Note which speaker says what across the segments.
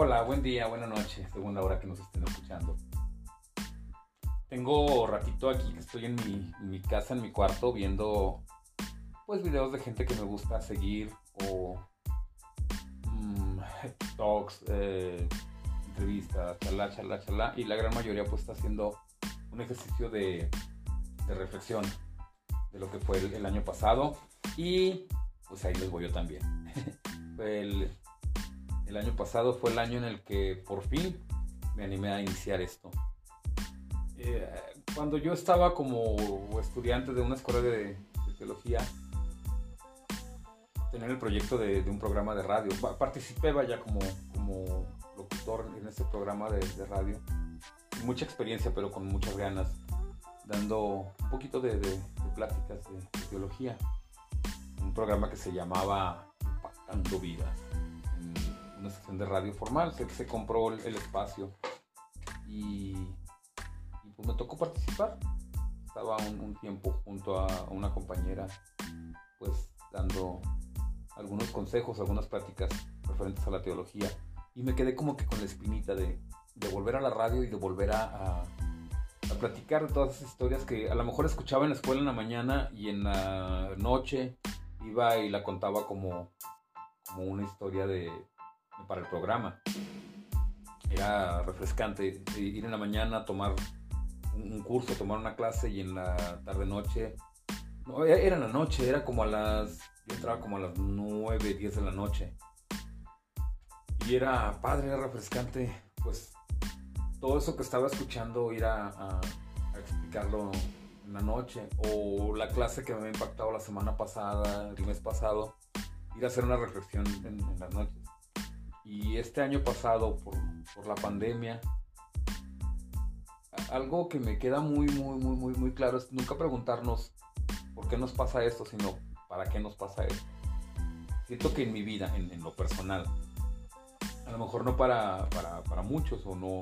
Speaker 1: Hola, buen día, buena noche, segunda hora que nos estén escuchando. Tengo ratito aquí estoy en mi, casa, en mi cuarto, viendo pues videos de gente que me gusta seguir o mm, talks, eh, entrevistas, chalá, chalá, chalá, y la gran mayoría pues está haciendo un ejercicio de, reflexión de lo que fue el, año pasado y pues ahí les voy yo también. el año pasado fue el año en el que por fin me animé a iniciar esto. Eh, cuando yo estaba como estudiante de una escuela de, teología, tenía el proyecto de, un programa de radio. Participé ya como, como locutor en ese programa de, radio. Mucha experiencia, pero con muchas ganas, dando un poquito de, pláticas de, teología. Un programa que se llamaba Impactando Vidas de radio formal, que se compró el, espacio y, pues me tocó participar. Estaba un, tiempo junto a una compañera, pues dando algunos consejos, algunas prácticas referentes a la teología y me quedé como que con la espinita de, volver a la radio y de volver a, a platicar de todas esas historias que a lo mejor escuchaba en la escuela en la mañana y en la noche iba y la contaba como, como una historia de, para el programa. Era refrescante ir en la mañana a tomar un curso, tomar una clase y en la tarde noche, no, e-, era en la noche, era como a las, yo entraba como a las 9, 10 de la noche. Y era padre, era refrescante, pues todo eso que estaba escuchando ir a, explicarlo en la noche o la clase que me había impactado la semana pasada, el mes pasado, ir a hacer una reflexión en, en las noches. Y este año pasado, por, la pandemia, algo que me queda muy, muy, muy, muy, muy claro es nunca preguntarnos por qué nos pasa esto, sino para qué nos pasa esto. Siento que en mi vida, en, lo personal, a lo mejor no para, para, muchos o no,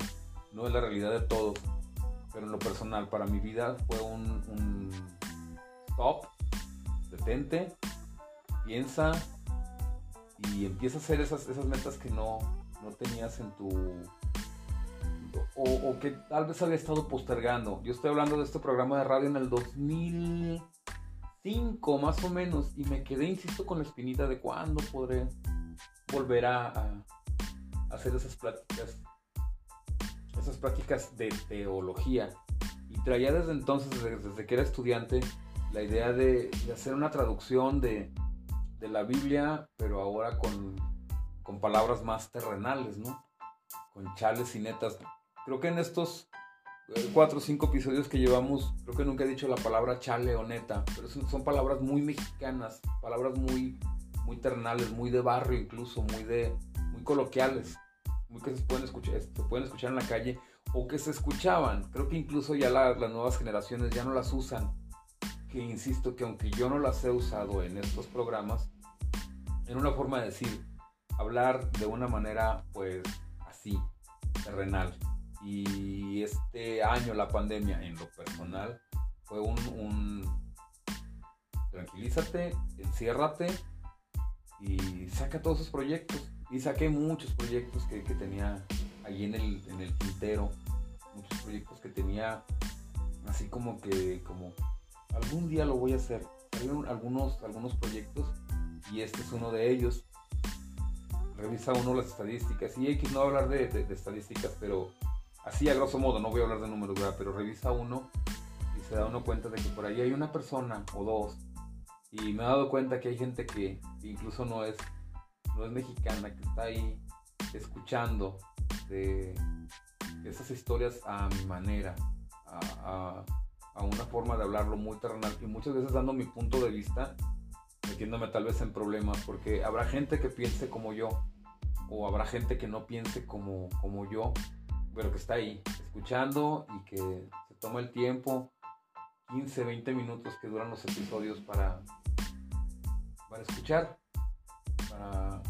Speaker 1: no es la realidad de todos, pero en lo personal, para mi vida fue un, un stop, detente, piensa, y empieza a hacer esas, esas metas que no, no tenías en tu... O, que tal vez había estado postergando. Yo estoy hablando de este programa de radio en el 2005 más o menos y me quedé, insisto, con la espinita de cuándo podré volver a, hacer esas pláticas, esas prácticas de teología. Y traía desde entonces, desde, que era estudiante, la idea de hacer una traducción de, de la Biblia, pero ahora con, con palabras más terrenales, ¿no? Con chales y netas. Creo que en estos eh, cuatro o cinco episodios que llevamos, creo que nunca he dicho la palabra chale o neta, pero son, palabras muy mexicanas, palabras muy, muy terrenales, muy de barrio incluso, muy de, muy coloquiales, muy que se pueden escuchar, se pueden escuchar en la calle o que se escuchaban. Creo que incluso ya las nuevas generaciones ya no las usan que insisto que aunque yo no las he usado en estos programas, en una forma de decir, hablar de una manera pues así, terrenal. Y este año, la pandemia, en lo personal, fue un, tranquilízate, enciérrate y saca todos esos proyectos. Y saqué muchos proyectos que, tenía allí en el, en el tintero, muchos proyectos que tenía así como que, como algún día lo voy a hacer. Hay algunos, algunos proyectos y este es uno de ellos. Revisa uno las estadísticas. Y X no hablar de, estadísticas, pero así a grosso modo, no voy a hablar de números, pero revisa uno y se da uno cuenta de que por ahí hay una persona o dos. Y me he dado cuenta que hay gente que incluso no es, no es mexicana, que está ahí escuchando esas historias a mi manera, una forma de hablarlo muy terrenal y muchas veces dando mi punto de vista, metiéndome tal vez en problemas, porque habrá gente que piense como yo, o habrá gente que no piense como, como yo, pero que está ahí, escuchando y que se toma el tiempo, 15, 20 minutos que duran los episodios para, para escuchar, para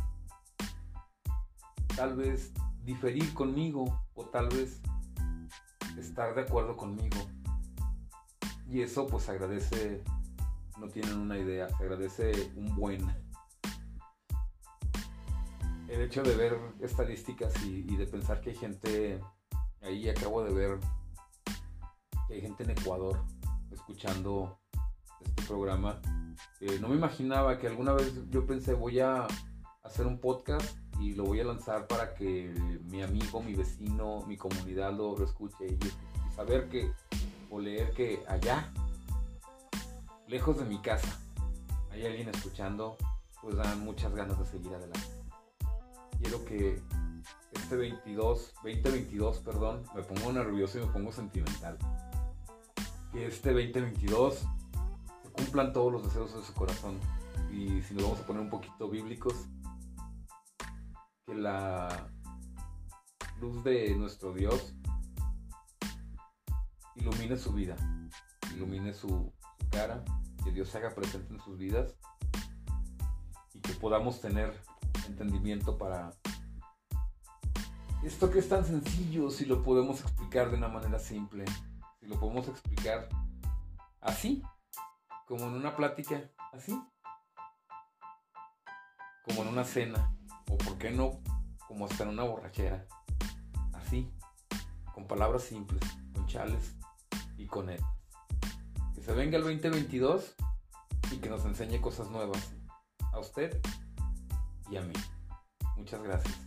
Speaker 1: tal vez diferir conmigo o tal vez estar de acuerdo conmigo. Y eso pues agradece, no tienen una idea, se agradece un buen. el hecho de ver estadísticas y, de pensar que hay gente, ahí acabo de ver que hay gente en Ecuador escuchando este programa. No me imaginaba que alguna vez yo pensé voy a hacer un podcast y lo voy a lanzar para que mi amigo, mi vecino, mi comunidad lo, escuche y, y saber que o leer que allá, lejos de mi casa, hay alguien escuchando, pues dan muchas ganas de seguir adelante quiero que este 22, 2022, perdón, me pongo nervioso y me pongo sentimental. Que este 2022 se cumplan todos los deseos de su corazón. Y si nos vamos a poner un poquito bíblicos, que la luz de nuestro Dios ilumine su vida, ilumine su, cara, que Dios se haga presente en sus vidas y que podamos tener entendimiento para esto que es tan sencillo si lo podemos explicar de una manera simple, si lo podemos explicar así, como en una plática, así, como en una cena, o por qué no, como hasta en una borrachera, así, con palabras simples, con chales y con netas. Que se venga el 2022 y que nos enseñe cosas nuevas a usted y a mí. Muchas gracias.